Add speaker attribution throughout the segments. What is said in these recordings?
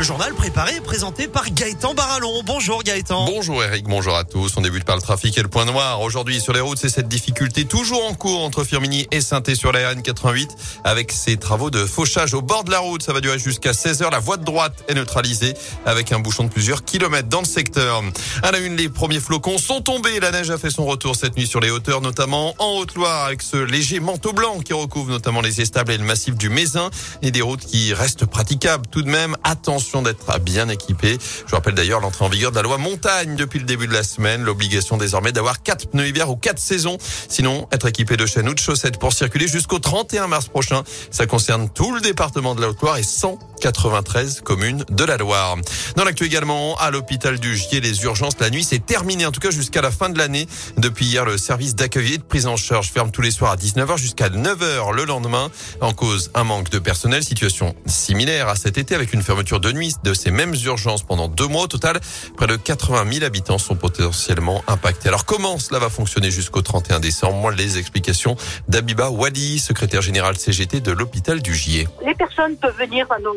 Speaker 1: Le journal préparé et présenté par Gaëtan Barallon. Bonjour Gaëtan.
Speaker 2: Bonjour Eric, bonjour à tous. On débute par le trafic et le point noir. Aujourd'hui sur les routes, c'est cette difficulté toujours en cours entre Firmini et saint sur la RN88 avec ces travaux de fauchage au bord de la route. Ça va durer jusqu'à 16 heures. La voie de droite est neutralisée avec un bouchon de plusieurs kilomètres dans le secteur. À la une, les premiers flocons sont tombés. La neige a fait son retour cette nuit sur les hauteurs, notamment en Haute-Loire avec ce léger manteau blanc qui recouvre notamment les estables et le massif du Mézin et des routes qui restent praticables tout de même. Attention d'être bien équipé. Je rappelle d'ailleurs l'entrée en vigueur de la loi montagne depuis le début de la semaine. L'obligation désormais d'avoir quatre pneus hiver ou quatre saisons. Sinon, être équipé de chaînes ou de chaussettes pour circuler jusqu'au 31 mars prochain. Ça concerne tout le département de la Haute-Loire et 193 communes de la Loire. Dans l'actu également, à l'hôpital du Gier, les urgences la nuit, c'est terminé. En tout cas, jusqu'à la fin de l'année. Depuis hier, le service d'accueil et de prise en charge ferme tous les soirs à 19h jusqu'à 9h le lendemain. En cause, un manque de personnel. Situation similaire à cet été avec une fermeture de nuit de ces mêmes urgences pendant deux mois. Au total, près de 80 000 habitants sont potentiellement impactés. Alors comment cela va fonctionner jusqu'au 31 décembre? Moi, les explications d'Abiba Wadi, secrétaire général CGT de l'hôpital du Gier.
Speaker 3: Les personnes peuvent venir à nos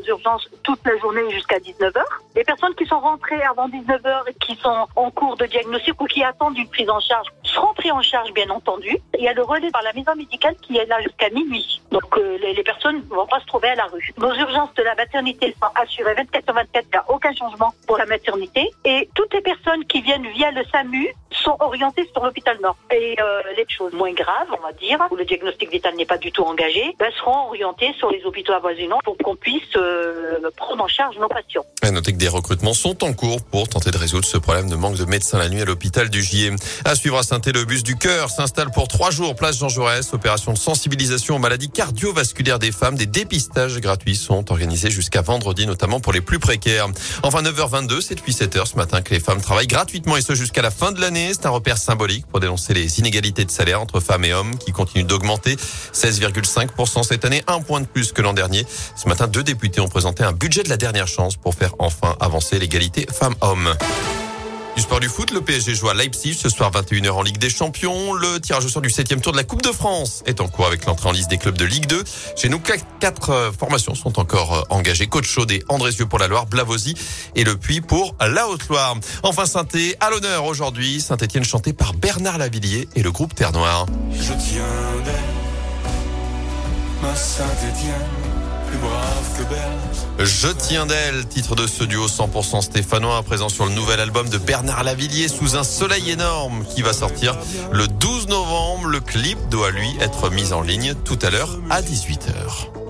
Speaker 3: toute la journée jusqu'à 19h. Les personnes qui sont rentrées avant 19h et qui sont en cours de diagnostic ou qui attendent une prise en charge seront pris en charge, bien entendu. Il y a le relais par la maison médicale qui est là jusqu'à minuit. Donc euh, les, personnes ne vont pas se trouver à la rue. Nos urgences de la maternité sont assurées 24 24, il n'y a aucun changement pour la maternité. Et toutes les personnes qui viennent via le SAMU sont orientées sur l'hôpital Nord. Et euh, les choses moins graves, on va dire, où le diagnostic vital n'est pas du tout engagé, ben, seront orientées sur les hôpitaux avoisinants pour qu'on puisse euh, prendre en charge nos patients.
Speaker 2: À noter que des recrutements sont en cours pour tenter de résoudre ce problème de manque de médecins la nuit à l'hôpital du Gier. À suivre à saint le bus du cœur s'installe pour trois jours place Jean Jaurès. Opération de sensibilisation aux maladies cardiovasculaires des femmes. Des dépistages gratuits sont organisés jusqu'à vendredi, notamment pour les plus précaires. Enfin, 9h22, c'est depuis 7h ce matin que les femmes travaillent gratuitement et ce jusqu'à la fin de l'année. C'est un repère symbolique pour dénoncer les inégalités de salaire entre femmes et hommes qui continuent d'augmenter. 16,5% cette année, un point de plus que l'an dernier. Ce matin, deux députés ont présenté un budget de la dernière chance pour faire enfin avancer l'égalité femmes-hommes. Du sport du foot, le PSG joue à Leipzig ce soir 21h en Ligue des Champions. Le tirage au sort du 7 tour de la Coupe de France est en cours avec l'entrée en liste des clubs de Ligue 2. Chez nous, quatre euh, formations sont encore euh, engagées. Coach Chaudet, Andrézieux pour la Loire, Blavozy et Le Puy pour la Haute-Loire. Enfin, saint à l'honneur aujourd'hui. Saint-Etienne chanté par Bernard Lavillier et le groupe Terre Noire. Je tiens ma Je tiens d'elle, titre de ce duo 100% stéphanois, présent sur le nouvel album de Bernard Lavillier, Sous un soleil énorme, qui va sortir le 12 novembre. Le clip doit lui être mis en ligne tout à l'heure à 18h.